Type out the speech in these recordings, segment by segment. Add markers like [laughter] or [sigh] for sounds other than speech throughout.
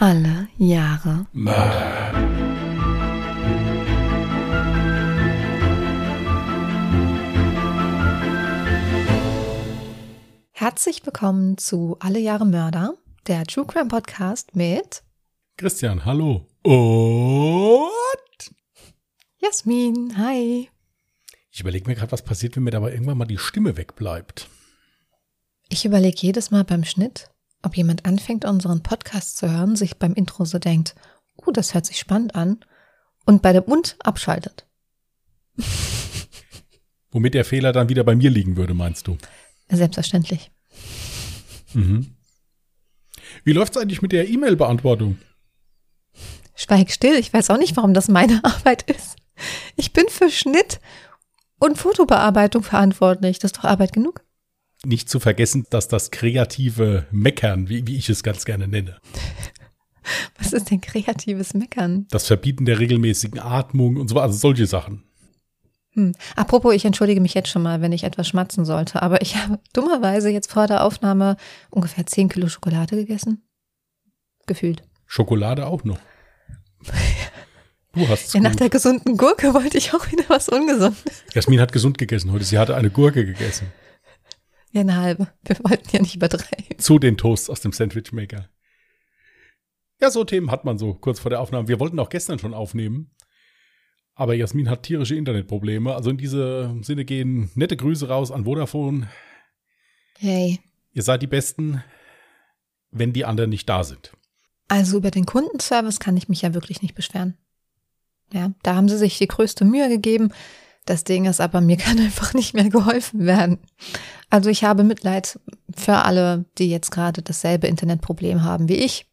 Alle Jahre Mörder. Herzlich willkommen zu Alle Jahre Mörder, der True Crime Podcast mit Christian, hallo. Und Jasmin. Hi. ich überlege mir gerade, was passiert, wenn mir dabei irgendwann mal die Stimme wegbleibt. Ich überlege jedes Mal beim Schnitt, ob jemand anfängt, unseren Podcast zu hören, sich beim Intro so denkt, oh, das hört sich spannend an, und bei dem Und abschaltet. [laughs] Womit der Fehler dann wieder bei mir liegen würde, meinst du? Selbstverständlich. Mhm. Wie läuft's eigentlich mit der E-Mail-Beantwortung? Schweig still, ich weiß auch nicht, warum das meine [laughs] Arbeit ist. Ich bin für Schnitt und Fotobearbeitung verantwortlich. Das ist doch Arbeit genug. Nicht zu vergessen, dass das kreative Meckern, wie, wie ich es ganz gerne nenne, Was ist denn kreatives Meckern? das Verbieten der regelmäßigen Atmung und so, also solche Sachen. Hm. Apropos, ich entschuldige mich jetzt schon mal, wenn ich etwas schmatzen sollte, aber ich habe dummerweise jetzt vor der Aufnahme ungefähr 10 Kilo Schokolade gegessen. Gefühlt. Schokolade auch noch. [laughs] Du hast Ja, nach der gesunden Gurke wollte ich auch wieder was Ungesundes. Jasmin hat gesund gegessen heute. Sie hatte eine Gurke gegessen. Ja, eine halbe. Wir wollten ja nicht übertreiben. Zu den Toasts aus dem Sandwichmaker. Ja, so Themen hat man so kurz vor der Aufnahme. Wir wollten auch gestern schon aufnehmen. Aber Jasmin hat tierische Internetprobleme. Also in diesem Sinne gehen nette Grüße raus an Vodafone. Hey. Ihr seid die Besten, wenn die anderen nicht da sind. Also über den Kundenservice kann ich mich ja wirklich nicht beschweren. Ja, da haben sie sich die größte Mühe gegeben. Das Ding ist aber, mir [laughs] kann einfach nicht mehr geholfen werden. Also ich habe Mitleid für alle, die jetzt gerade dasselbe Internetproblem haben wie ich.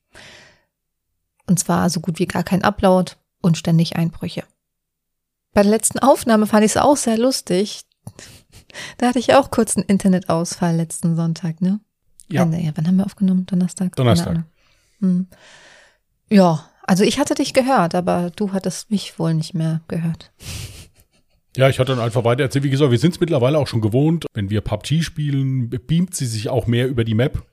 Und zwar so gut wie gar kein Upload und ständig Einbrüche. Bei der letzten Aufnahme fand ich es auch sehr lustig. Da hatte ich auch kurz einen Internetausfall letzten Sonntag, ne? Ja. Ende, ja wann haben wir aufgenommen? Donnerstag? Donnerstag. Hm. Ja, also ich hatte dich gehört, aber du hattest mich wohl nicht mehr gehört. Ja, ich hatte dann einfach weiter erzählt. Wie gesagt, wir sind es mittlerweile auch schon gewohnt. Wenn wir PUBG spielen, beamt sie sich auch mehr über die Map.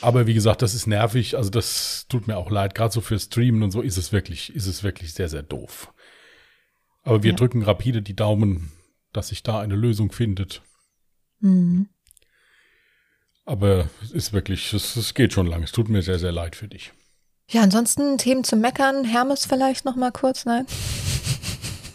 Aber wie gesagt, das ist nervig. Also das tut mir auch leid. Gerade so für Streamen und so ist es wirklich, ist es wirklich sehr, sehr doof. Aber wir Ja. drücken rapide die Daumen, dass sich da eine Lösung findet. Hm. Aber es ist wirklich, es, es geht schon lang. Es tut mir sehr, sehr leid für dich. Ja, ansonsten Themen zum Meckern. Hermes vielleicht noch mal kurz, nein?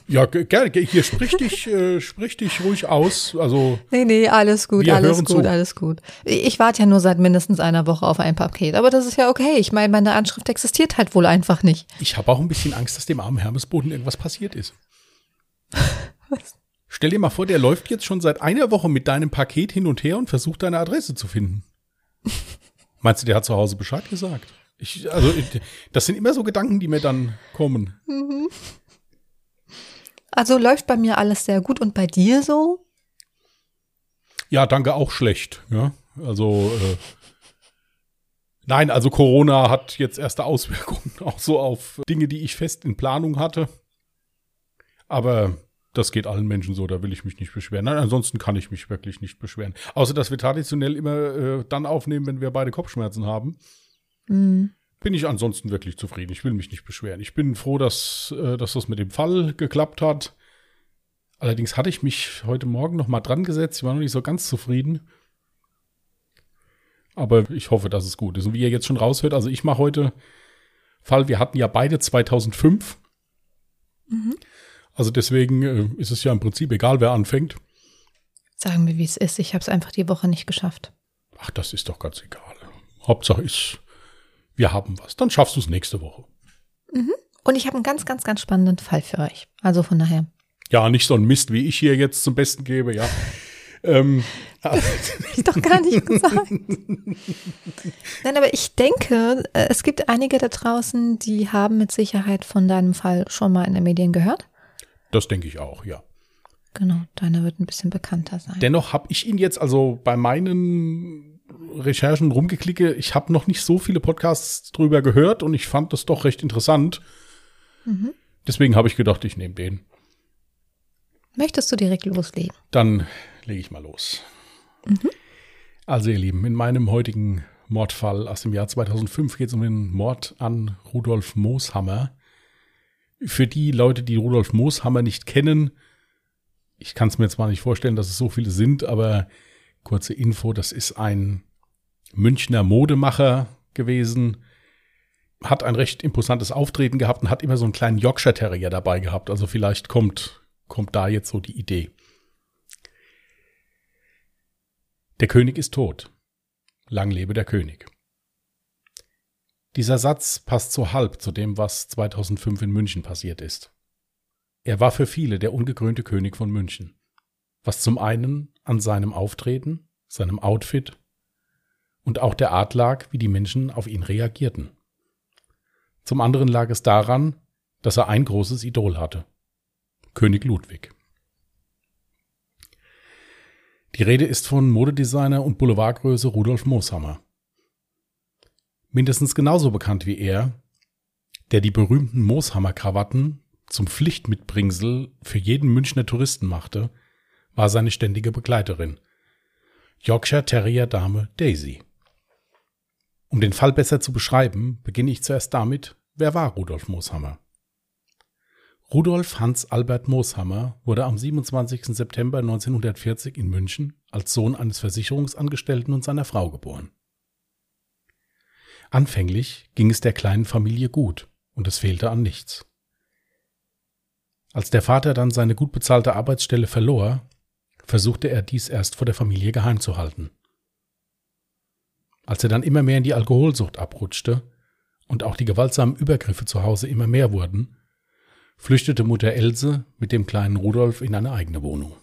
Ja, ge- gerne. ge- Hier sprich dich, äh, sprich dich ruhig aus. Also Nee, nee, alles gut, alles gut, zu. alles gut. Ich warte ja nur seit mindestens einer Woche auf ein Paket, aber das ist ja okay. Ich meine, meine Anschrift existiert halt wohl einfach nicht. Ich habe auch ein bisschen Angst, dass dem armen Hermesboden irgendwas passiert ist. [laughs] Stell dir mal vor, der läuft jetzt schon seit einer Woche mit deinem Paket hin und her und versucht deine Adresse zu finden. [laughs] Meinst du, der hat zu Hause Bescheid gesagt? Ich, also, das sind immer so Gedanken, die mir dann kommen. Also läuft bei mir alles sehr gut und bei dir so? Ja, danke, auch schlecht. Ja, also, äh, nein, also Corona hat jetzt erste Auswirkungen [laughs] auch so auf Dinge, die ich fest in Planung hatte. Aber das geht allen Menschen so, da will ich mich nicht beschweren. Nein, ansonsten kann ich mich wirklich nicht beschweren. Außer, dass wir traditionell immer äh, dann aufnehmen, wenn wir beide Kopfschmerzen haben. Hm. Bin ich ansonsten wirklich zufrieden. Ich will mich nicht beschweren. Ich bin froh, dass, äh, dass das mit dem Fall geklappt hat. Allerdings hatte ich mich heute Morgen noch mal dran gesetzt. Ich war noch nicht so ganz zufrieden. Aber ich hoffe, dass es gut ist. Und wie ihr jetzt schon raushört, also ich mache heute Fall, wir hatten ja beide 2005. Also deswegen äh, ist es ja im Prinzip egal, wer anfängt. Sagen wir, wie es ist. Ich habe es einfach die Woche nicht geschafft. Ach, das ist doch ganz egal. Hauptsache ist, wir haben was. Dann schaffst du es nächste Woche. Und ich habe einen ganz, ganz, ganz spannenden Fall für euch. Also von daher. Ja, nicht so ein Mist, wie ich hier jetzt zum Besten gebe, ja. [laughs] ähm, Hab ich doch gar nicht gesagt. Nein, aber ich denke, äh, es gibt einige da draußen, die haben mit Sicherheit von deinem Fall schon mal in den Medien gehört. das denke ich auch, ja. Genau, deiner wird ein bisschen bekannter sein. Dennoch habe ich ihn jetzt also bei meinen Recherchen rumgeklicke, ich habe noch nicht so viele Podcasts drüber gehört und ich fand das doch recht interessant. Deswegen habe ich gedacht, ich nehme den. Möchtest du direkt loslegen? Dann lege ich mal los. Also ihr Lieben, in meinem heutigen Mordfall aus dem Jahr 2005 geht es um den Mord an Rudolf Mooshammer. Für die Leute, die Rudolf Mooshammer nicht kennen, ich kann es mir zwar nicht vorstellen, dass es so viele sind, aber kurze Info, das ist ein Münchner Modemacher gewesen, hat ein recht imposantes Auftreten gehabt und hat immer so einen kleinen Yorkshire Terrier dabei gehabt. Also vielleicht kommt, kommt da jetzt so die Idee. Der König ist tot. Lang lebe der König. Dieser Satz passt so halb zu dem, was 2005 in München passiert ist. Er war für viele der ungekrönte König von München, was zum einen an seinem Auftreten, seinem Outfit und auch der Art lag, wie die Menschen auf ihn reagierten. Zum anderen lag es daran, dass er ein großes Idol hatte. König Ludwig. Die Rede ist von Modedesigner und Boulevardgröße Rudolf Mooshammer. Mindestens genauso bekannt wie er, der die berühmten Mooshammer-Krawatten zum Pflichtmitbringsel für jeden Münchner Touristen machte, war seine ständige Begleiterin, Yorkshire Terrier Dame Daisy. Um den Fall besser zu beschreiben, beginne ich zuerst damit, wer war Rudolf Mooshammer? Rudolf Hans Albert Mooshammer wurde am 27. September 1940 in München als Sohn eines Versicherungsangestellten und seiner Frau geboren. Anfänglich ging es der kleinen Familie gut und es fehlte an nichts. Als der Vater dann seine gut bezahlte Arbeitsstelle verlor, versuchte er dies erst vor der Familie geheim zu halten. Als er dann immer mehr in die Alkoholsucht abrutschte und auch die gewaltsamen Übergriffe zu Hause immer mehr wurden, flüchtete Mutter Else mit dem kleinen Rudolf in eine eigene Wohnung.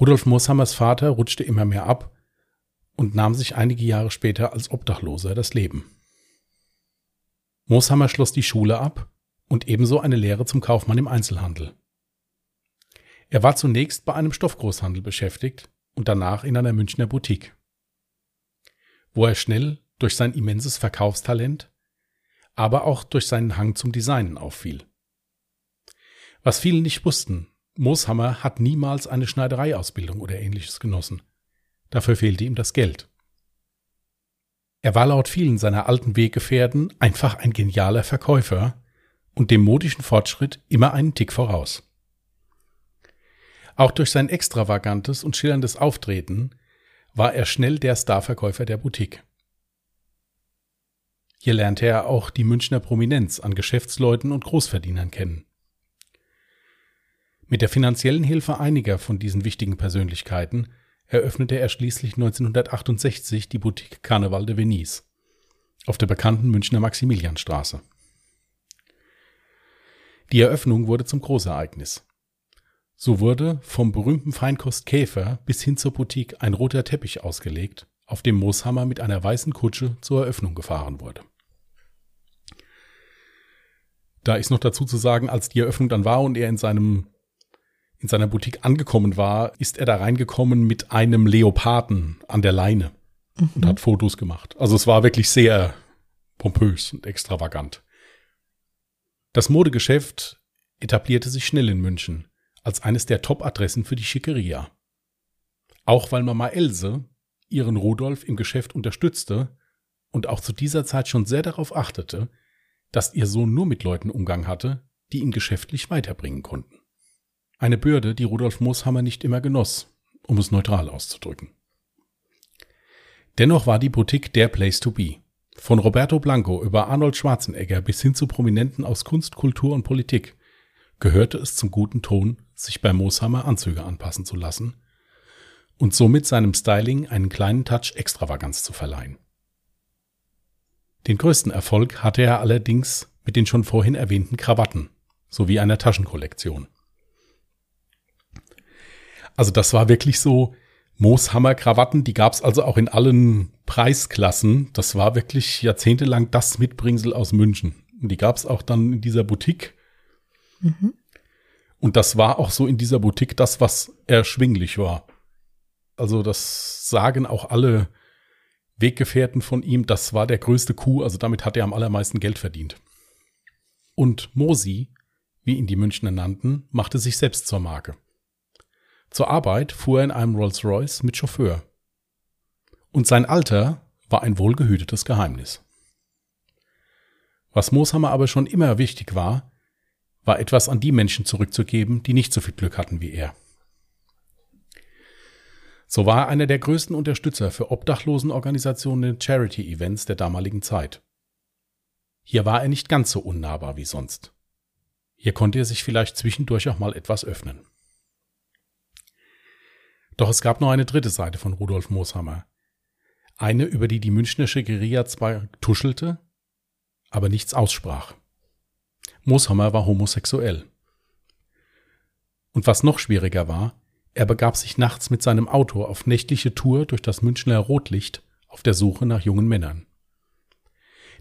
Rudolf Mooshammers Vater rutschte immer mehr ab und nahm sich einige Jahre später als Obdachloser das Leben. Mooshammer schloss die Schule ab und ebenso eine Lehre zum Kaufmann im Einzelhandel. Er war zunächst bei einem Stoffgroßhandel beschäftigt und danach in einer Münchner Boutique, wo er schnell durch sein immenses Verkaufstalent, aber auch durch seinen Hang zum Designen auffiel. Was viele nicht wussten, Mooshammer hat niemals eine Schneidereiausbildung oder ähnliches genossen. Dafür fehlte ihm das Geld. Er war laut vielen seiner alten Weggefährten einfach ein genialer Verkäufer und dem modischen Fortschritt immer einen Tick voraus. Auch durch sein extravagantes und schillerndes Auftreten war er schnell der Starverkäufer der Boutique. Hier lernte er auch die Münchner Prominenz an Geschäftsleuten und Großverdienern kennen. Mit der finanziellen Hilfe einiger von diesen wichtigen Persönlichkeiten eröffnete er schließlich 1968 die Boutique Carneval de Venise auf der bekannten Münchner Maximilianstraße. Die Eröffnung wurde zum Großereignis. So wurde vom berühmten Feinkost Käfer bis hin zur Boutique ein roter Teppich ausgelegt, auf dem Mooshammer mit einer weißen Kutsche zur Eröffnung gefahren wurde. Da ist noch dazu zu sagen, als die Eröffnung dann war und er in seinem in seiner Boutique angekommen war, ist er da reingekommen mit einem Leoparden an der Leine mhm. und hat Fotos gemacht. Also es war wirklich sehr pompös und extravagant. Das Modegeschäft etablierte sich schnell in München als eines der Top-Adressen für die Schickeria. Auch weil Mama Else ihren Rudolf im Geschäft unterstützte und auch zu dieser Zeit schon sehr darauf achtete, dass ihr Sohn nur mit Leuten Umgang hatte, die ihn geschäftlich weiterbringen konnten. Eine Bürde, die Rudolf Mooshammer nicht immer genoss, um es neutral auszudrücken. Dennoch war die Boutique der Place to be. Von Roberto Blanco über Arnold Schwarzenegger bis hin zu Prominenten aus Kunst, Kultur und Politik gehörte es zum guten Ton, sich bei Mooshammer Anzüge anpassen zu lassen und somit seinem Styling einen kleinen Touch Extravaganz zu verleihen. Den größten Erfolg hatte er allerdings mit den schon vorhin erwähnten Krawatten sowie einer Taschenkollektion. Also das war wirklich so Mooshammer-Krawatten, die gab es also auch in allen Preisklassen. Das war wirklich jahrzehntelang das Mitbringsel aus München. Und die gab es auch dann in dieser Boutique Mhm. Und das war auch so in dieser Boutique das, was erschwinglich war. Also das sagen auch alle Weggefährten von ihm, das war der größte Coup, also damit hat er am allermeisten Geld verdient. Und Mosi, wie ihn die Münchner nannten, machte sich selbst zur Marke. Zur Arbeit fuhr er in einem Rolls-Royce mit Chauffeur. Und sein Alter war ein wohlgehütetes Geheimnis. Was Mooshammer aber schon immer wichtig war, war etwas an die Menschen zurückzugeben, die nicht so viel Glück hatten wie er. So war er einer der größten Unterstützer für Obdachlosenorganisationen in Charity-Events der damaligen Zeit. Hier war er nicht ganz so unnahbar wie sonst. Hier konnte er sich vielleicht zwischendurch auch mal etwas öffnen. Doch es gab noch eine dritte Seite von Rudolf Mooshammer. Eine, über die die Münchnersche Guerilla zwar tuschelte, aber nichts aussprach. Mooshammer war homosexuell. Und was noch schwieriger war, er begab sich nachts mit seinem Auto auf nächtliche Tour durch das Münchner Rotlicht auf der Suche nach jungen Männern.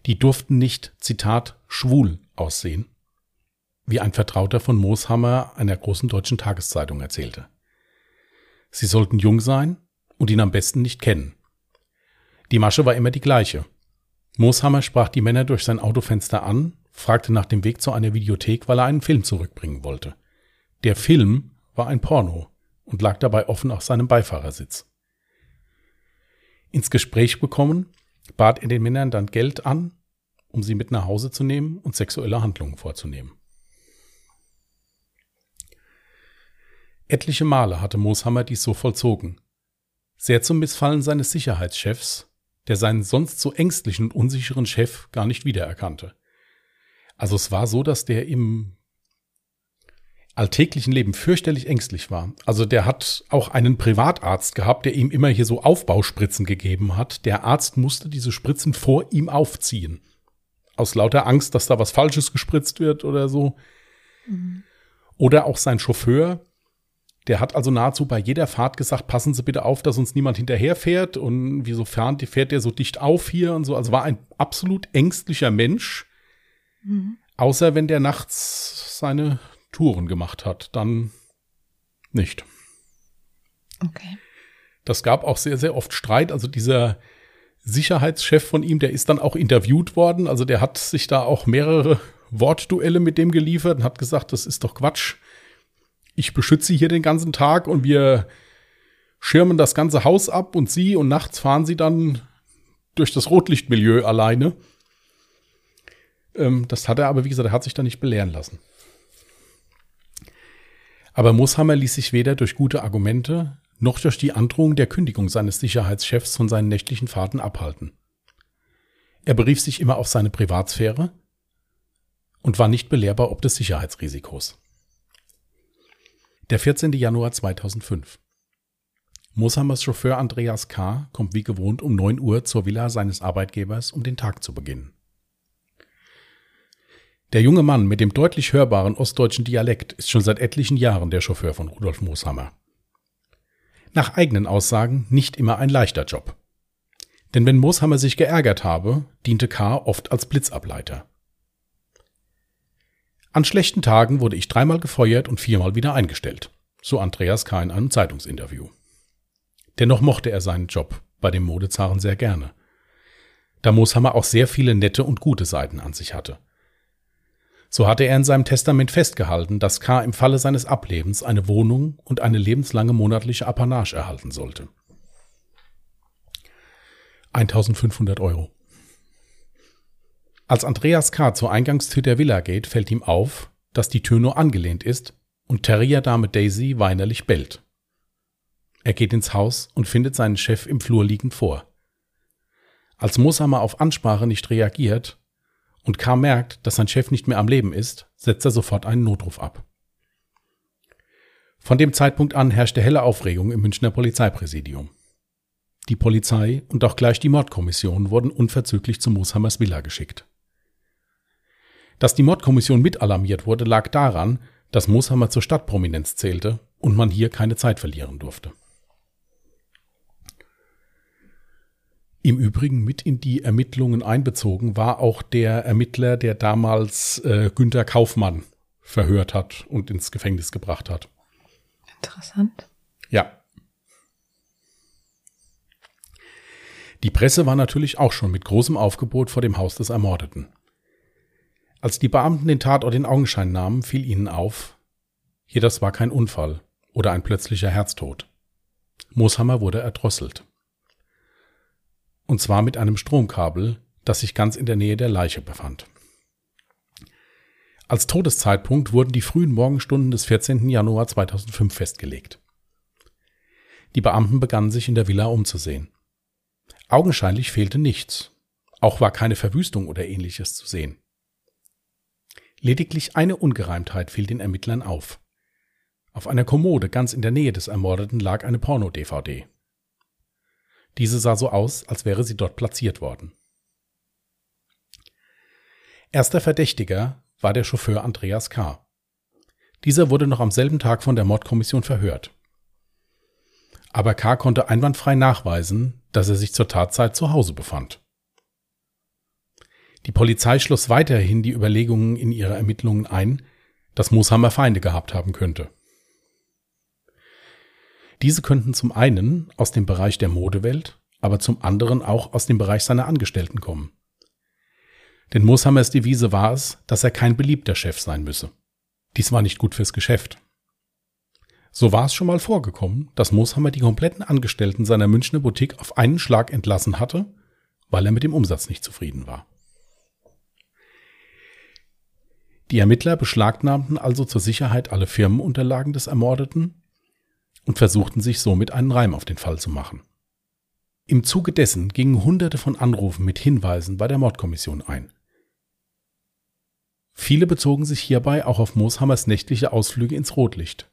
Die durften nicht, Zitat, schwul aussehen, wie ein Vertrauter von Mooshammer einer großen deutschen Tageszeitung erzählte. Sie sollten jung sein und ihn am besten nicht kennen. Die Masche war immer die gleiche. Mooshammer sprach die Männer durch sein Autofenster an, fragte nach dem Weg zu einer Videothek, weil er einen Film zurückbringen wollte. Der Film war ein Porno und lag dabei offen auf seinem Beifahrersitz. Ins Gespräch bekommen, bat er den Männern dann Geld an, um sie mit nach Hause zu nehmen und sexuelle Handlungen vorzunehmen. Etliche Male hatte Mooshammer dies so vollzogen. Sehr zum Missfallen seines Sicherheitschefs, der seinen sonst so ängstlichen und unsicheren Chef gar nicht wiedererkannte. Also es war so, dass der im alltäglichen Leben fürchterlich ängstlich war. Also der hat auch einen Privatarzt gehabt, der ihm immer hier so Aufbauspritzen gegeben hat. Der Arzt musste diese Spritzen vor ihm aufziehen. Aus lauter Angst, dass da was Falsches gespritzt wird oder so. Mhm. Oder auch sein Chauffeur, der hat also nahezu bei jeder Fahrt gesagt, passen Sie bitte auf, dass uns niemand hinterherfährt und wieso fährt, fährt der so dicht auf hier und so. Also war ein absolut ängstlicher Mensch. Mhm. Außer wenn der nachts seine Touren gemacht hat, dann nicht. Okay. Das gab auch sehr, sehr oft Streit. Also dieser Sicherheitschef von ihm, der ist dann auch interviewt worden. Also der hat sich da auch mehrere Wortduelle mit dem geliefert und hat gesagt, das ist doch Quatsch ich beschütze sie hier den ganzen Tag und wir schirmen das ganze Haus ab und sie und nachts fahren sie dann durch das Rotlichtmilieu alleine. Ähm, das hat er aber, wie gesagt, er hat sich da nicht belehren lassen. Aber Mooshammer ließ sich weder durch gute Argumente noch durch die Androhung der Kündigung seines Sicherheitschefs von seinen nächtlichen Fahrten abhalten. Er berief sich immer auf seine Privatsphäre und war nicht belehrbar ob des Sicherheitsrisikos. Der 14. Januar 2005. Moshammers Chauffeur Andreas K. kommt wie gewohnt um 9 Uhr zur Villa seines Arbeitgebers, um den Tag zu beginnen. Der junge Mann mit dem deutlich hörbaren ostdeutschen Dialekt ist schon seit etlichen Jahren der Chauffeur von Rudolf Mooshammer. Nach eigenen Aussagen nicht immer ein leichter Job. Denn wenn Mooshammer sich geärgert habe, diente K. oft als Blitzableiter. An schlechten Tagen wurde ich dreimal gefeuert und viermal wieder eingestellt, so Andreas K. in einem Zeitungsinterview. Dennoch mochte er seinen Job bei dem Modezaren sehr gerne, da Mooshammer auch sehr viele nette und gute Seiten an sich hatte. So hatte er in seinem Testament festgehalten, dass K. im Falle seines Ablebens eine Wohnung und eine lebenslange monatliche Apanage erhalten sollte. 1500 Euro. Als Andreas K. zur Eingangstür der Villa geht, fällt ihm auf, dass die Tür nur angelehnt ist und Terrierdame Daisy weinerlich bellt. Er geht ins Haus und findet seinen Chef im Flur liegend vor. Als Mooshammer auf Ansprache nicht reagiert und K. merkt, dass sein Chef nicht mehr am Leben ist, setzt er sofort einen Notruf ab. Von dem Zeitpunkt an herrschte helle Aufregung im Münchner Polizeipräsidium. Die Polizei und auch gleich die Mordkommission wurden unverzüglich zu Mooshammers Villa geschickt. Dass die Mordkommission mit alarmiert wurde, lag daran, dass Mooshammer zur Stadtprominenz zählte und man hier keine Zeit verlieren durfte. Im Übrigen mit in die Ermittlungen einbezogen war auch der Ermittler, der damals äh, Günter Kaufmann verhört hat und ins Gefängnis gebracht hat. Interessant. Ja. Die Presse war natürlich auch schon mit großem Aufgebot vor dem Haus des Ermordeten. Als die Beamten den Tatort in Augenschein nahmen, fiel ihnen auf, hier das war kein Unfall oder ein plötzlicher Herztod. Mooshammer wurde erdrosselt. Und zwar mit einem Stromkabel, das sich ganz in der Nähe der Leiche befand. Als Todeszeitpunkt wurden die frühen Morgenstunden des 14. Januar 2005 festgelegt. Die Beamten begannen sich in der Villa umzusehen. Augenscheinlich fehlte nichts. Auch war keine Verwüstung oder ähnliches zu sehen. Lediglich eine Ungereimtheit fiel den Ermittlern auf. Auf einer Kommode ganz in der Nähe des Ermordeten lag eine Porno-DVD. Diese sah so aus, als wäre sie dort platziert worden. Erster Verdächtiger war der Chauffeur Andreas K. Dieser wurde noch am selben Tag von der Mordkommission verhört. Aber K. konnte einwandfrei nachweisen, dass er sich zur Tatzeit zu Hause befand. Die Polizei schloss weiterhin die Überlegungen in ihre Ermittlungen ein, dass Mooshammer Feinde gehabt haben könnte. Diese könnten zum einen aus dem Bereich der Modewelt, aber zum anderen auch aus dem Bereich seiner Angestellten kommen. Denn Mooshammers Devise war es, dass er kein beliebter Chef sein müsse. Dies war nicht gut fürs Geschäft. So war es schon mal vorgekommen, dass Mooshammer die kompletten Angestellten seiner Münchner Boutique auf einen Schlag entlassen hatte, weil er mit dem Umsatz nicht zufrieden war. Die Ermittler beschlagnahmten also zur Sicherheit alle Firmenunterlagen des Ermordeten und versuchten sich somit einen Reim auf den Fall zu machen. Im Zuge dessen gingen Hunderte von Anrufen mit Hinweisen bei der Mordkommission ein. Viele bezogen sich hierbei auch auf Mooshammers nächtliche Ausflüge ins Rotlicht.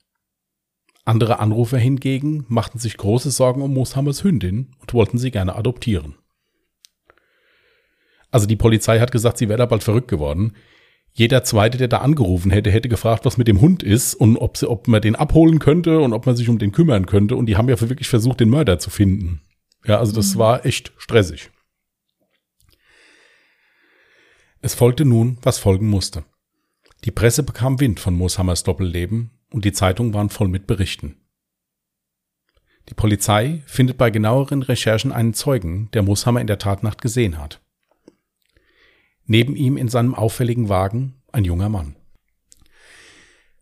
Andere Anrufer hingegen machten sich große Sorgen um Mooshammers Hündin und wollten sie gerne adoptieren. Also die Polizei hat gesagt, sie wäre da bald verrückt geworden. Jeder zweite, der da angerufen hätte, hätte gefragt, was mit dem Hund ist und ob, sie, ob man den abholen könnte und ob man sich um den kümmern könnte. Und die haben ja wirklich versucht, den Mörder zu finden. Ja, also das mhm. war echt stressig. Es folgte nun, was folgen musste. Die Presse bekam Wind von Mooshammers Doppelleben und die Zeitungen waren voll mit Berichten. Die Polizei findet bei genaueren Recherchen einen Zeugen, der Mooshammer in der Tatnacht gesehen hat. Neben ihm in seinem auffälligen Wagen ein junger Mann.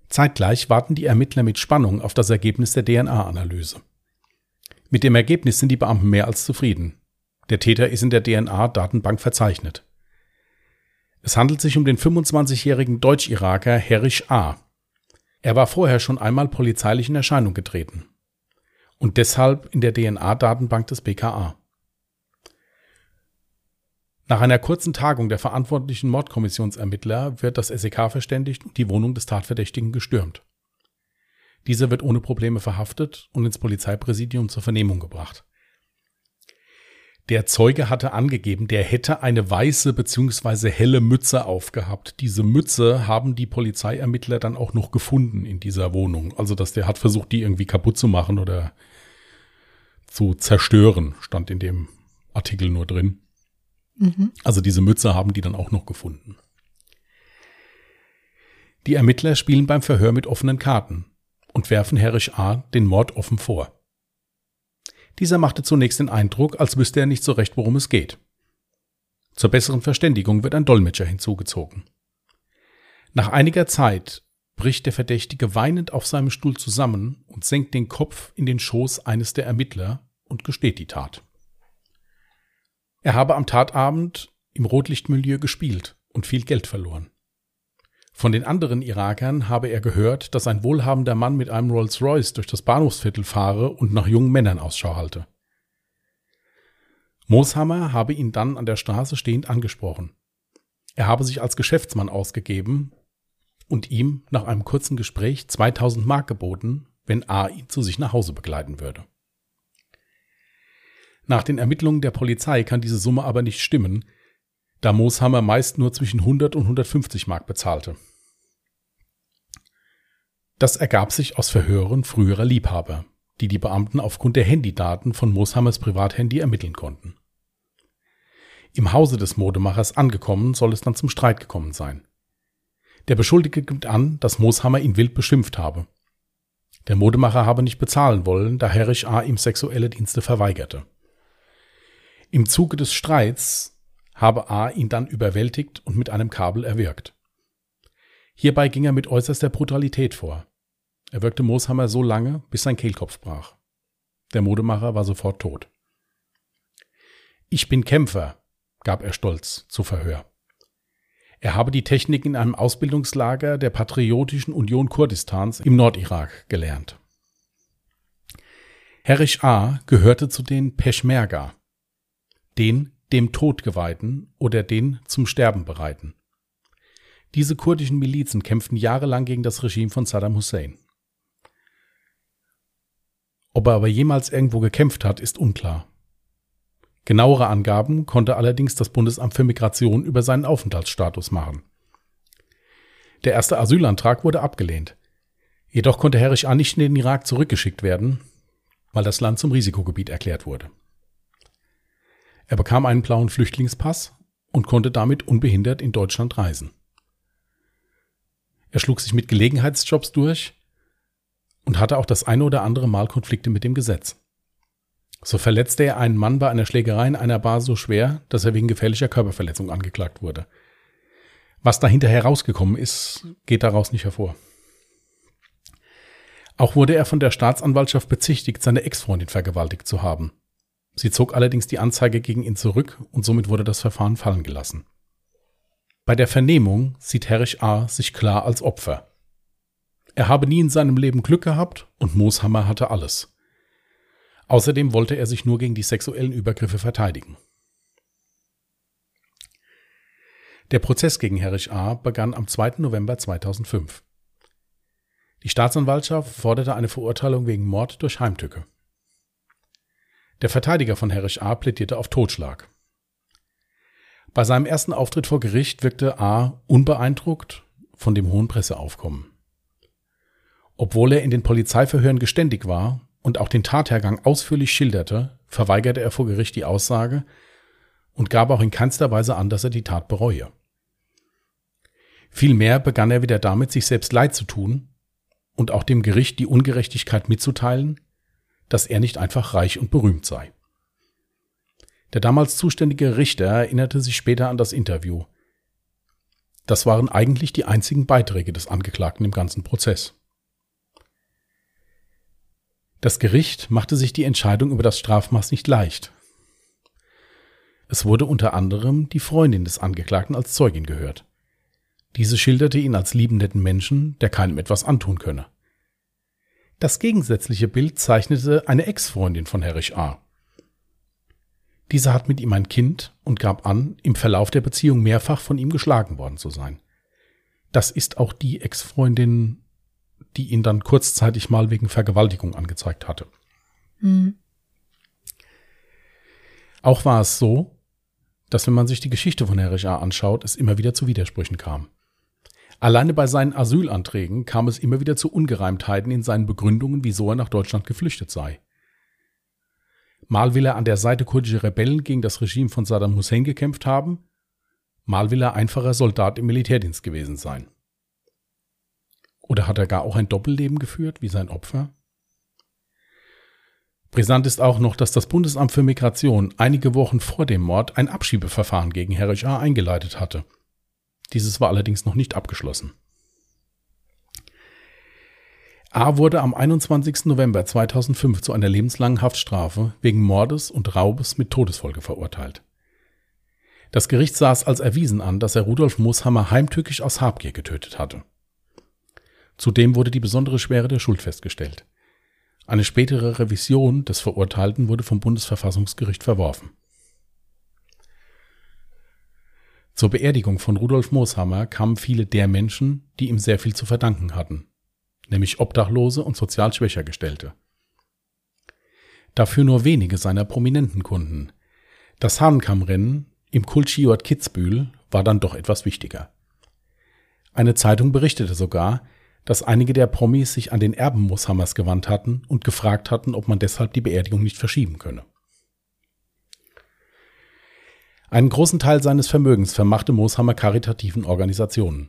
Zeitgleich warten die Ermittler mit Spannung auf das Ergebnis der DNA-Analyse. Mit dem Ergebnis sind die Beamten mehr als zufrieden. Der Täter ist in der DNA-Datenbank verzeichnet. Es handelt sich um den 25-jährigen Deutsch-Iraker Herish A. Er war vorher schon einmal polizeilich in Erscheinung getreten und deshalb in der DNA-Datenbank des BKA. Nach einer kurzen Tagung der verantwortlichen Mordkommissionsermittler wird das SEK verständigt und die Wohnung des Tatverdächtigen gestürmt. Dieser wird ohne Probleme verhaftet und ins Polizeipräsidium zur Vernehmung gebracht. Der Zeuge hatte angegeben, der hätte eine weiße bzw. helle Mütze aufgehabt. Diese Mütze haben die Polizeiermittler dann auch noch gefunden in dieser Wohnung. Also, dass der hat versucht, die irgendwie kaputt zu machen oder zu zerstören, stand in dem Artikel nur drin. Mhm. Also diese Mütze haben die dann auch noch gefunden. Die Ermittler spielen beim Verhör mit offenen Karten und werfen Herrich A. den Mord offen vor. Dieser machte zunächst den Eindruck, als wüsste er nicht so recht, worum es geht. Zur besseren Verständigung wird ein Dolmetscher hinzugezogen. Nach einiger Zeit bricht der Verdächtige weinend auf seinem Stuhl zusammen und senkt den Kopf in den Schoß eines der Ermittler und gesteht die Tat. Er habe am Tatabend im Rotlichtmilieu gespielt und viel Geld verloren. Von den anderen Irakern habe er gehört, dass ein wohlhabender Mann mit einem Rolls-Royce durch das Bahnhofsviertel fahre und nach jungen Männern Ausschau halte. Mooshammer habe ihn dann an der Straße stehend angesprochen. Er habe sich als Geschäftsmann ausgegeben und ihm nach einem kurzen Gespräch 2000 Mark geboten, wenn A ihn zu sich nach Hause begleiten würde. Nach den Ermittlungen der Polizei kann diese Summe aber nicht stimmen, da Mooshammer meist nur zwischen 100 und 150 Mark bezahlte. Das ergab sich aus Verhören früherer Liebhaber, die die Beamten aufgrund der Handydaten von Mooshammers Privathandy ermitteln konnten. Im Hause des Modemachers angekommen soll es dann zum Streit gekommen sein. Der Beschuldigte gibt an, dass Mooshammer ihn wild beschimpft habe. Der Modemacher habe nicht bezahlen wollen, da Herrich A. ihm sexuelle Dienste verweigerte. Im Zuge des Streits habe A ihn dann überwältigt und mit einem Kabel erwürgt. Hierbei ging er mit äußerster Brutalität vor. Er wirkte Mooshammer so lange, bis sein Kehlkopf brach. Der Modemacher war sofort tot. Ich bin Kämpfer, gab er stolz zu Verhör. Er habe die Technik in einem Ausbildungslager der Patriotischen Union Kurdistans im Nordirak gelernt. Herrisch A. gehörte zu den Peschmerga, den dem Tod geweihten oder den zum Sterben bereiten. Diese kurdischen Milizen kämpften jahrelang gegen das Regime von Saddam Hussein. Ob er aber jemals irgendwo gekämpft hat, ist unklar. Genauere Angaben konnte allerdings das Bundesamt für Migration über seinen Aufenthaltsstatus machen. Der erste Asylantrag wurde abgelehnt. Jedoch konnte Herrich A. nicht in den Irak zurückgeschickt werden, weil das Land zum Risikogebiet erklärt wurde. Er bekam einen blauen Flüchtlingspass und konnte damit unbehindert in Deutschland reisen. Er schlug sich mit Gelegenheitsjobs durch und hatte auch das eine oder andere Mal Konflikte mit dem Gesetz. So verletzte er einen Mann bei einer Schlägerei in einer Bar so schwer, dass er wegen gefährlicher Körperverletzung angeklagt wurde. Was dahinter herausgekommen ist, geht daraus nicht hervor. Auch wurde er von der Staatsanwaltschaft bezichtigt, seine Ex-Freundin vergewaltigt zu haben. Sie zog allerdings die Anzeige gegen ihn zurück und somit wurde das Verfahren fallen gelassen. Bei der Vernehmung sieht Herrich A. sich klar als Opfer. Er habe nie in seinem Leben Glück gehabt und Mooshammer hatte alles. Außerdem wollte er sich nur gegen die sexuellen Übergriffe verteidigen. Der Prozess gegen Herrich A. begann am 2. November 2005. Die Staatsanwaltschaft forderte eine Verurteilung wegen Mord durch Heimtücke. Der Verteidiger von Herrich A. plädierte auf Totschlag. Bei seinem ersten Auftritt vor Gericht wirkte A. unbeeindruckt von dem hohen Presseaufkommen. Obwohl er in den Polizeiverhören geständig war und auch den Tathergang ausführlich schilderte, verweigerte er vor Gericht die Aussage und gab auch in keinster Weise an, dass er die Tat bereue. Vielmehr begann er wieder damit, sich selbst leid zu tun und auch dem Gericht die Ungerechtigkeit mitzuteilen, dass er nicht einfach reich und berühmt sei. Der damals zuständige Richter erinnerte sich später an das Interview. Das waren eigentlich die einzigen Beiträge des Angeklagten im ganzen Prozess. Das Gericht machte sich die Entscheidung über das Strafmaß nicht leicht. Es wurde unter anderem die Freundin des Angeklagten als Zeugin gehört. Diese schilderte ihn als lieben netten Menschen, der keinem etwas antun könne. Das gegensätzliche Bild zeichnete eine Ex-Freundin von Herrich A. Diese hat mit ihm ein Kind und gab an, im Verlauf der Beziehung mehrfach von ihm geschlagen worden zu sein. Das ist auch die Ex-Freundin, die ihn dann kurzzeitig mal wegen Vergewaltigung angezeigt hatte. Mhm. Auch war es so, dass wenn man sich die Geschichte von Herrich A. anschaut, es immer wieder zu Widersprüchen kam. Alleine bei seinen Asylanträgen kam es immer wieder zu Ungereimtheiten in seinen Begründungen, wieso er nach Deutschland geflüchtet sei. Mal will er an der Seite kurdischer Rebellen gegen das Regime von Saddam Hussein gekämpft haben, mal will er einfacher Soldat im Militärdienst gewesen sein. Oder hat er gar auch ein Doppelleben geführt, wie sein Opfer? Brisant ist auch noch, dass das Bundesamt für Migration einige Wochen vor dem Mord ein Abschiebeverfahren gegen Herrich A. eingeleitet hatte. Dieses war allerdings noch nicht abgeschlossen. A. wurde am 21. November 2005 zu einer lebenslangen Haftstrafe wegen Mordes und Raubes mit Todesfolge verurteilt. Das Gericht sah es als erwiesen an, dass er Rudolf Mooshammer heimtückisch aus Habgier getötet hatte. Zudem wurde die besondere Schwere der Schuld festgestellt. Eine spätere Revision des Verurteilten wurde vom Bundesverfassungsgericht verworfen. Zur Beerdigung von Rudolf Mooshammer kamen viele der Menschen, die ihm sehr viel zu verdanken hatten, nämlich Obdachlose und sozial schwächer Gestellte. Dafür nur wenige seiner prominenten Kunden. Das Hahnkammrennen im Kultschiort Kitzbühel war dann doch etwas wichtiger. Eine Zeitung berichtete sogar, dass einige der Promis sich an den Erben Mooshammers gewandt hatten und gefragt hatten, ob man deshalb die Beerdigung nicht verschieben könne. Einen großen Teil seines Vermögens vermachte Mooshammer karitativen Organisationen.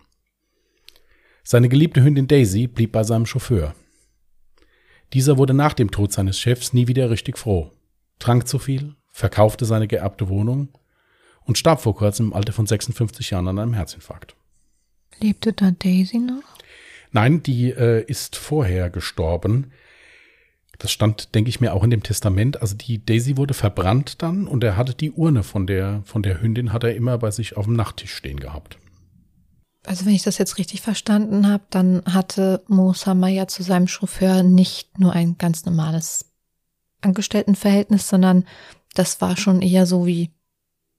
Seine geliebte Hündin Daisy blieb bei seinem Chauffeur. Dieser wurde nach dem Tod seines Chefs nie wieder richtig froh, trank zu viel, verkaufte seine geerbte Wohnung und starb vor kurzem im Alter von 56 Jahren an einem Herzinfarkt. Lebte da Daisy noch? Nein, die äh, ist vorher gestorben. Das stand, denke ich mir, auch in dem Testament. Also die Daisy wurde verbrannt dann und er hatte die Urne von der, von der Hündin, hat er immer bei sich auf dem Nachttisch stehen gehabt. Also wenn ich das jetzt richtig verstanden habe, dann hatte Mo Sama ja zu seinem Chauffeur nicht nur ein ganz normales Angestelltenverhältnis, sondern das war schon eher so wie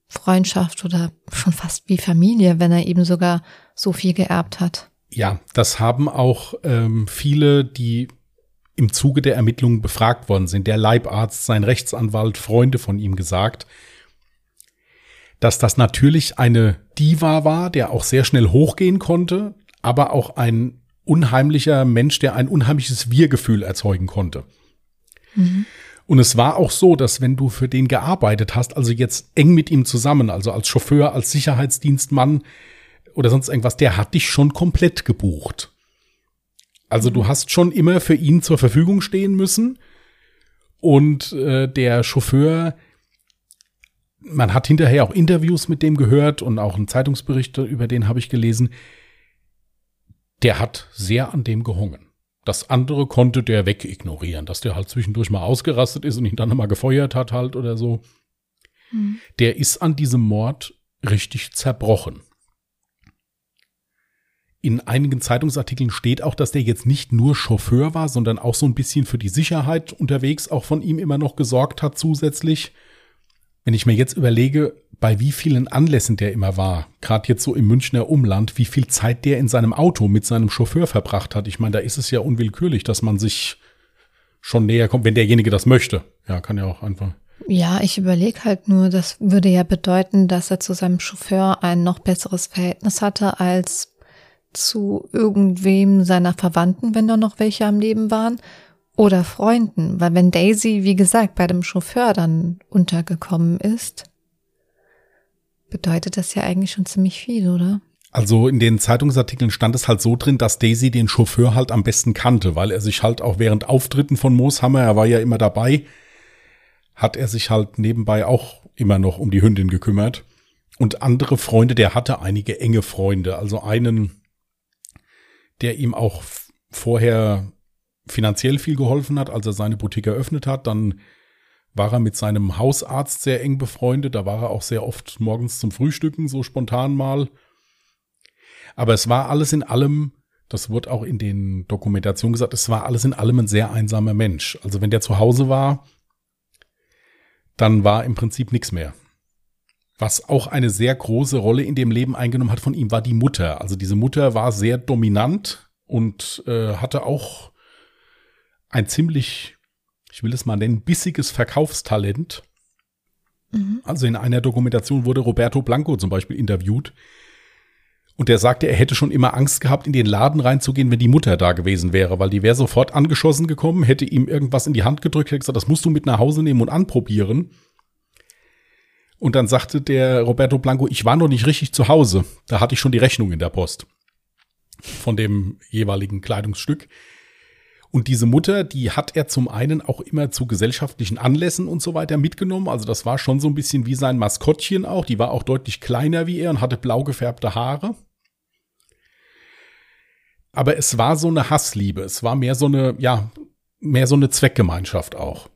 Freundschaft oder schon fast wie Familie, wenn er eben sogar so viel geerbt hat. Ja, das haben auch ähm, viele, die im Zuge der Ermittlungen befragt worden sind, der Leibarzt, sein Rechtsanwalt, Freunde von ihm gesagt, dass das natürlich eine Diva war, der auch sehr schnell hochgehen konnte, aber auch ein unheimlicher Mensch, der ein unheimliches Wir-Gefühl erzeugen konnte. Mhm. Und es war auch so, dass wenn du für den gearbeitet hast, also jetzt eng mit ihm zusammen, also als Chauffeur, als Sicherheitsdienstmann oder sonst irgendwas, der hat dich schon komplett gebucht. Also du hast schon immer für ihn zur Verfügung stehen müssen. Und äh, der Chauffeur, man hat hinterher auch Interviews mit dem gehört und auch einen Zeitungsbericht über den habe ich gelesen. Der hat sehr an dem gehungen. Das andere konnte der wegignorieren, dass der halt zwischendurch mal ausgerastet ist und ihn dann nochmal gefeuert hat halt oder so. Hm. Der ist an diesem Mord richtig zerbrochen in einigen Zeitungsartikeln steht auch, dass der jetzt nicht nur Chauffeur war, sondern auch so ein bisschen für die Sicherheit unterwegs auch von ihm immer noch gesorgt hat zusätzlich. Wenn ich mir jetzt überlege, bei wie vielen Anlässen der immer war, gerade jetzt so im Münchner Umland, wie viel Zeit der in seinem Auto mit seinem Chauffeur verbracht hat. Ich meine, da ist es ja unwillkürlich, dass man sich schon näher kommt, wenn derjenige das möchte. Ja, kann ja auch einfach. Ja, ich überlege halt nur, das würde ja bedeuten, dass er zu seinem Chauffeur ein noch besseres Verhältnis hatte als zu irgendwem seiner Verwandten, wenn da noch welche am Leben waren, oder Freunden, weil wenn Daisy, wie gesagt, bei dem Chauffeur dann untergekommen ist, bedeutet das ja eigentlich schon ziemlich viel, oder? Also in den Zeitungsartikeln stand es halt so drin, dass Daisy den Chauffeur halt am besten kannte, weil er sich halt auch während Auftritten von Mooshammer, er war ja immer dabei, hat er sich halt nebenbei auch immer noch um die Hündin gekümmert. Und andere Freunde, der hatte einige enge Freunde. Also einen der ihm auch vorher finanziell viel geholfen hat, als er seine Boutique eröffnet hat. Dann war er mit seinem Hausarzt sehr eng befreundet. Da war er auch sehr oft morgens zum Frühstücken, so spontan mal. Aber es war alles in allem, das wurde auch in den Dokumentationen gesagt, es war alles in allem ein sehr einsamer Mensch. Also wenn der zu Hause war, dann war im Prinzip nichts mehr. Was auch eine sehr große Rolle in dem Leben eingenommen hat von ihm, war die Mutter. Also diese Mutter war sehr dominant und äh, hatte auch ein ziemlich, ich will es mal nennen, bissiges Verkaufstalent. Mhm. Also in einer Dokumentation wurde Roberto Blanco zum Beispiel interviewt. Und der sagte, er hätte schon immer Angst gehabt, in den Laden reinzugehen, wenn die Mutter da gewesen wäre, weil die wäre sofort angeschossen gekommen, hätte ihm irgendwas in die Hand gedrückt, hätte gesagt, das musst du mit nach Hause nehmen und anprobieren. Und dann sagte der Roberto Blanco, ich war noch nicht richtig zu Hause. Da hatte ich schon die Rechnung in der Post von dem jeweiligen Kleidungsstück. Und diese Mutter, die hat er zum einen auch immer zu gesellschaftlichen Anlässen und so weiter mitgenommen. Also das war schon so ein bisschen wie sein Maskottchen auch. Die war auch deutlich kleiner wie er und hatte blau gefärbte Haare. Aber es war so eine Hassliebe. Es war mehr so eine, ja, mehr so eine Zweckgemeinschaft auch.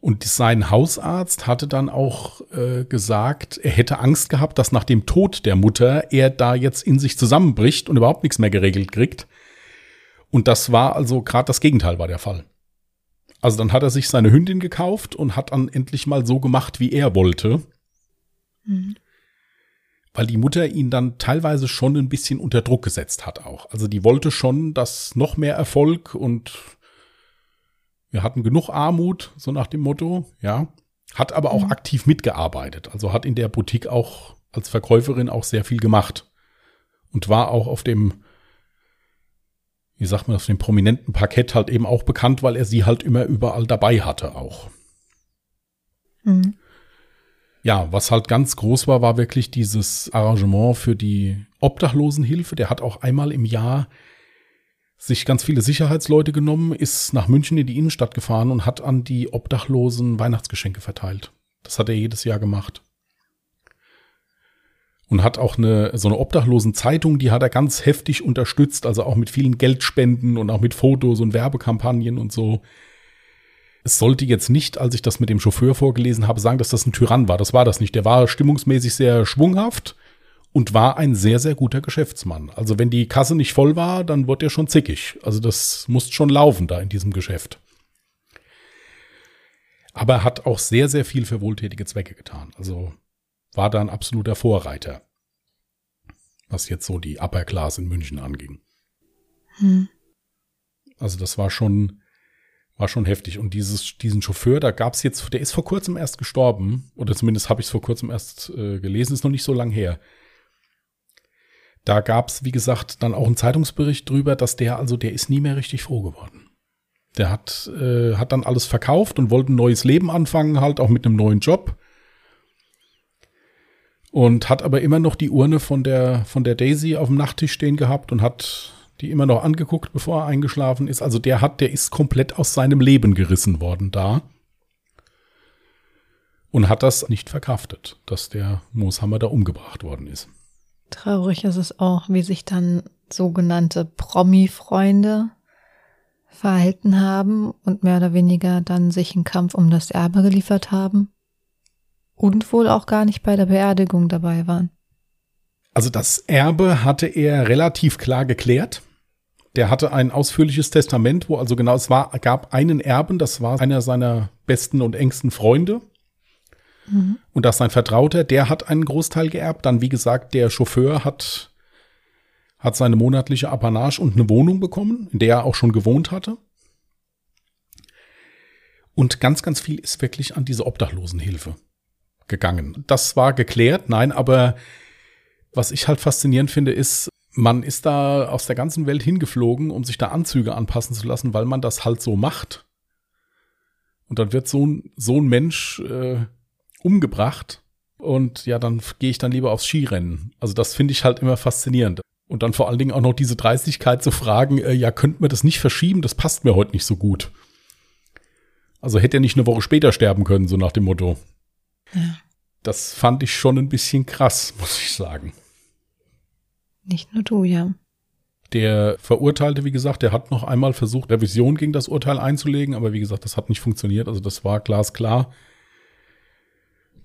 Und sein Hausarzt hatte dann auch äh, gesagt, er hätte Angst gehabt, dass nach dem Tod der Mutter er da jetzt in sich zusammenbricht und überhaupt nichts mehr geregelt kriegt. Und das war also gerade das Gegenteil war der Fall. Also dann hat er sich seine Hündin gekauft und hat dann endlich mal so gemacht, wie er wollte. Mhm. Weil die Mutter ihn dann teilweise schon ein bisschen unter Druck gesetzt hat auch. Also die wollte schon, dass noch mehr Erfolg und wir hatten genug Armut, so nach dem Motto, ja. Hat aber auch mhm. aktiv mitgearbeitet. Also hat in der Boutique auch als Verkäuferin auch sehr viel gemacht. Und war auch auf dem, wie sagt man, auf dem prominenten Parkett halt eben auch bekannt, weil er sie halt immer überall dabei hatte auch. Mhm. Ja, was halt ganz groß war, war wirklich dieses Arrangement für die Obdachlosenhilfe. Der hat auch einmal im Jahr sich ganz viele Sicherheitsleute genommen, ist nach München in die Innenstadt gefahren und hat an die Obdachlosen Weihnachtsgeschenke verteilt. Das hat er jedes Jahr gemacht. und hat auch eine so eine obdachlosen Zeitung, die hat er ganz heftig unterstützt, also auch mit vielen Geldspenden und auch mit Fotos und Werbekampagnen und so. Es sollte jetzt nicht, als ich das mit dem Chauffeur vorgelesen habe, sagen, dass das ein Tyrann war. Das war das nicht. Der war stimmungsmäßig sehr schwunghaft und war ein sehr, sehr guter Geschäftsmann. Also wenn die Kasse nicht voll war, dann wurde er schon zickig. Also das musste schon laufen da in diesem Geschäft. Aber er hat auch sehr, sehr viel für wohltätige Zwecke getan. Also war da ein absoluter Vorreiter, was jetzt so die Upper Class in München anging. Hm. Also das war schon, war schon heftig. Und dieses, diesen Chauffeur, da gab es jetzt, der ist vor kurzem erst gestorben, oder zumindest habe ich es vor kurzem erst äh, gelesen, ist noch nicht so lang her. Da gab es, wie gesagt, dann auch einen Zeitungsbericht drüber, dass der, also der ist nie mehr richtig froh geworden. Der hat, äh, hat dann alles verkauft und wollte ein neues Leben anfangen, halt auch mit einem neuen Job und hat aber immer noch die Urne von der, von der Daisy auf dem Nachttisch stehen gehabt und hat die immer noch angeguckt, bevor er eingeschlafen ist. Also der hat, der ist komplett aus seinem Leben gerissen worden da. Und hat das nicht verkraftet, dass der Mooshammer da umgebracht worden ist. Traurig ist es auch, wie sich dann sogenannte Promi-Freunde verhalten haben und mehr oder weniger dann sich einen Kampf um das Erbe geliefert haben und wohl auch gar nicht bei der Beerdigung dabei waren. Also das Erbe hatte er relativ klar geklärt. Der hatte ein ausführliches Testament, wo also genau es war, gab einen Erben, das war einer seiner besten und engsten Freunde. Mhm. Und das sein Vertrauter, der hat einen Großteil geerbt. Dann, wie gesagt, der Chauffeur hat, hat seine monatliche Apanage und eine Wohnung bekommen, in der er auch schon gewohnt hatte. Und ganz, ganz viel ist wirklich an diese Obdachlosenhilfe gegangen. Das war geklärt, nein, aber was ich halt faszinierend finde, ist, man ist da aus der ganzen Welt hingeflogen, um sich da Anzüge anpassen zu lassen, weil man das halt so macht. Und dann wird so ein, so ein Mensch äh, umgebracht und ja, dann gehe ich dann lieber aufs Skirennen. Also das finde ich halt immer faszinierend. Und dann vor allen Dingen auch noch diese Dreistigkeit zu fragen, äh, ja, könnten wir das nicht verschieben? Das passt mir heute nicht so gut. Also hätte er nicht eine Woche später sterben können, so nach dem Motto. Ja. Das fand ich schon ein bisschen krass, [laughs] muss ich sagen. Nicht nur du, ja. Der Verurteilte, wie gesagt, der hat noch einmal versucht, Revision gegen das Urteil einzulegen, aber wie gesagt, das hat nicht funktioniert. Also das war glasklar,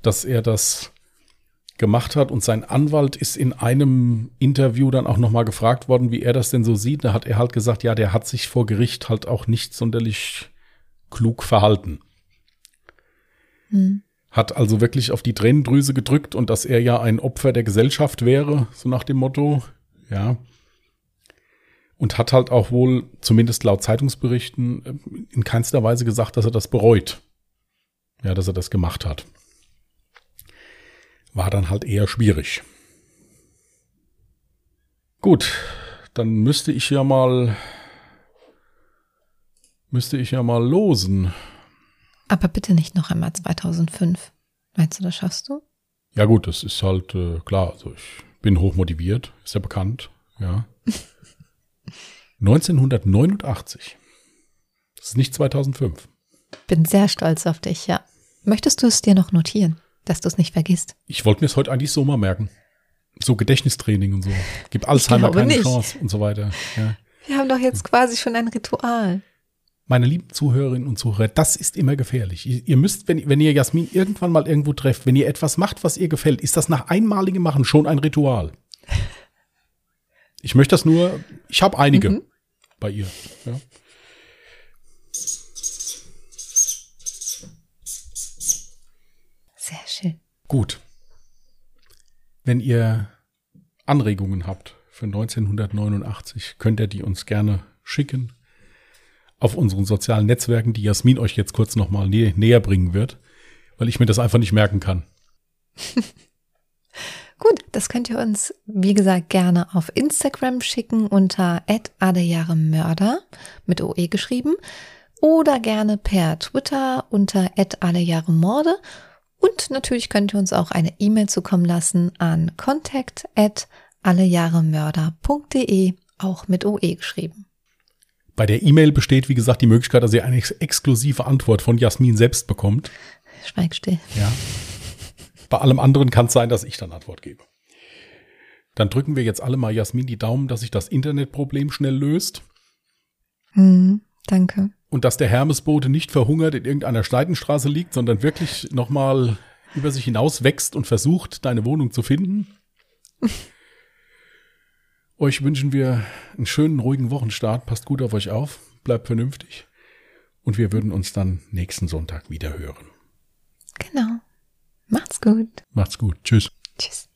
dass er das gemacht hat und sein Anwalt ist in einem Interview dann auch nochmal gefragt worden, wie er das denn so sieht. Da hat er halt gesagt, ja, der hat sich vor Gericht halt auch nicht sonderlich klug verhalten. Hm hat also wirklich auf die Tränendrüse gedrückt und dass er ja ein Opfer der Gesellschaft wäre, so nach dem Motto, ja. Und hat halt auch wohl, zumindest laut Zeitungsberichten, in keinster Weise gesagt, dass er das bereut. Ja, dass er das gemacht hat. War dann halt eher schwierig. Gut, dann müsste ich ja mal, müsste ich ja mal losen. Aber bitte nicht noch einmal 2005. Meinst du, das schaffst du? Ja gut, das ist halt äh, klar. Also ich bin hochmotiviert, ist ja bekannt. Ja. [laughs] 1989. Das ist nicht 2005. Bin sehr stolz auf dich, ja. Möchtest du es dir noch notieren, dass du es nicht vergisst? Ich wollte mir es heute eigentlich so mal merken. So Gedächtnistraining und so. Gib Alzheimer keine nicht. Chance und so weiter. Ja. Wir haben doch jetzt quasi schon ein Ritual meine lieben Zuhörerinnen und Zuhörer, das ist immer gefährlich. Ihr, müsst, wenn, wenn ihr Jasmin irgendwann mal irgendwo trefft, wenn ihr etwas macht, was ihr gefällt, ist das nach einmaligem Machen schon ein Ritual. Ich möchte das nur, ich habe einige mhm. bei ihr. Ja. Sehr schön. Gut. Wenn ihr Anregungen habt für 1989, könnt ihr die uns gerne schicken auf unseren sozialen Netzwerken, die Jasmin euch jetzt kurz nochmal nä näher bringen wird, weil ich mir das einfach nicht merken kann. [laughs] Gut, das könnt ihr uns, wie gesagt, gerne auf Instagram schicken unter @allejahremörder mit OE geschrieben oder gerne per Twitter unter allejahremorde und natürlich könnt ihr uns auch eine E-Mail zukommen lassen an contact allejahremörder.de, auch mit OE geschrieben. Bei der E-Mail besteht, wie gesagt, die Möglichkeit, dass ihr eine ex exklusive Antwort von Jasmin selbst bekommt. Schweig still. Ja. Bei allem anderen kann es sein, dass ich dann Antwort gebe. Dann drücken wir jetzt alle mal Jasmin die Daumen, dass sich das Internetproblem schnell löst. Hm, danke. Und dass der Hermesbote nicht verhungert in irgendeiner Steidenstraße liegt, sondern wirklich nochmal über sich hinaus wächst und versucht, deine Wohnung zu finden. [laughs] euch wünschen wir einen schönen, ruhigen Wochenstart. Passt gut auf euch auf, bleibt vernünftig. Und wir würden uns dann nächsten Sonntag wieder hören. Genau. Macht's gut. Macht's gut. Tschüss. Tschüss.